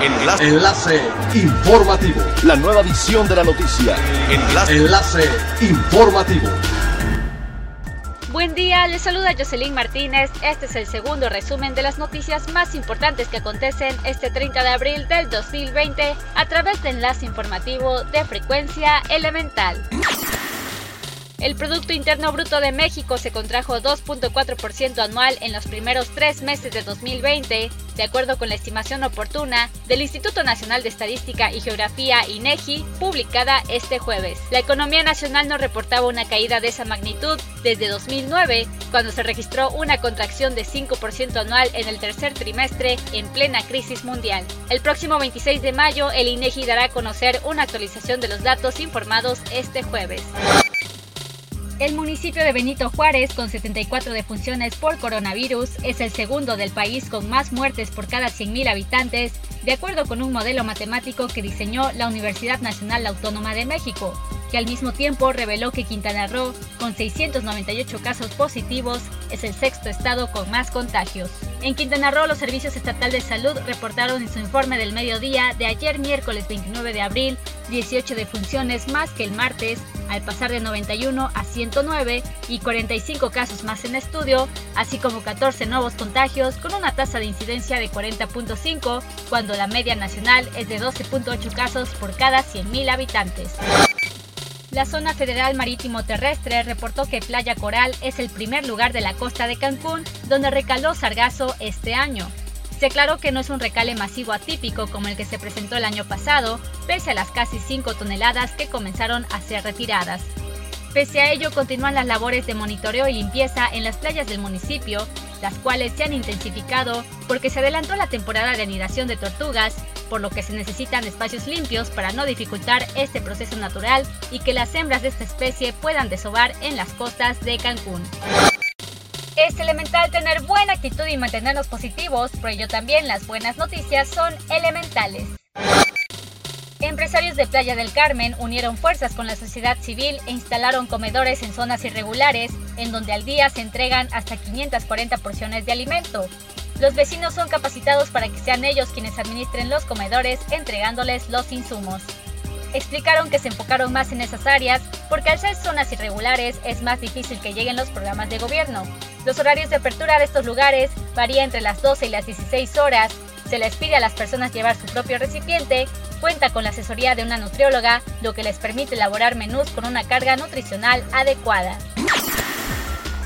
Enlace. Enlace informativo. La nueva edición de la noticia. Enlace. Enlace informativo. Buen día, les saluda Jocelyn Martínez. Este es el segundo resumen de las noticias más importantes que acontecen este 30 de abril del 2020 a través de enlace informativo de frecuencia elemental. El Producto Interno Bruto de México se contrajo 2.4% anual en los primeros tres meses de 2020, de acuerdo con la estimación oportuna del Instituto Nacional de Estadística y Geografía INEGI, publicada este jueves. La economía nacional no reportaba una caída de esa magnitud desde 2009, cuando se registró una contracción de 5% anual en el tercer trimestre en plena crisis mundial. El próximo 26 de mayo, el INEGI dará a conocer una actualización de los datos informados este jueves. El municipio de Benito Juárez, con 74 defunciones por coronavirus, es el segundo del país con más muertes por cada 100.000 habitantes, de acuerdo con un modelo matemático que diseñó la Universidad Nacional Autónoma de México, que al mismo tiempo reveló que Quintana Roo, con 698 casos positivos, es el sexto estado con más contagios. En Quintana Roo, los servicios estatal de salud reportaron en su informe del mediodía de ayer miércoles 29 de abril 18 defunciones más que el martes, al pasar de 91 a 109 y 45 casos más en estudio, así como 14 nuevos contagios con una tasa de incidencia de 40.5, cuando la media nacional es de 12.8 casos por cada 100.000 habitantes. La zona federal marítimo terrestre reportó que Playa Coral es el primer lugar de la costa de Cancún donde recaló sargazo este año. Se aclaró que no es un recale masivo atípico como el que se presentó el año pasado, pese a las casi 5 toneladas que comenzaron a ser retiradas. Pese a ello, continúan las labores de monitoreo y limpieza en las playas del municipio, las cuales se han intensificado porque se adelantó la temporada de anidación de tortugas, por lo que se necesitan espacios limpios para no dificultar este proceso natural y que las hembras de esta especie puedan desovar en las costas de Cancún. Es elemental tener buena actitud y mantenernos positivos, por ello también las buenas noticias son elementales. Empresarios de Playa del Carmen unieron fuerzas con la sociedad civil e instalaron comedores en zonas irregulares, en donde al día se entregan hasta 540 porciones de alimento. Los vecinos son capacitados para que sean ellos quienes administren los comedores, entregándoles los insumos. Explicaron que se enfocaron más en esas áreas porque al ser zonas irregulares es más difícil que lleguen los programas de gobierno. Los horarios de apertura de estos lugares varían entre las 12 y las 16 horas. Se les pide a las personas llevar su propio recipiente, cuenta con la asesoría de una nutrióloga, lo que les permite elaborar menús con una carga nutricional adecuada.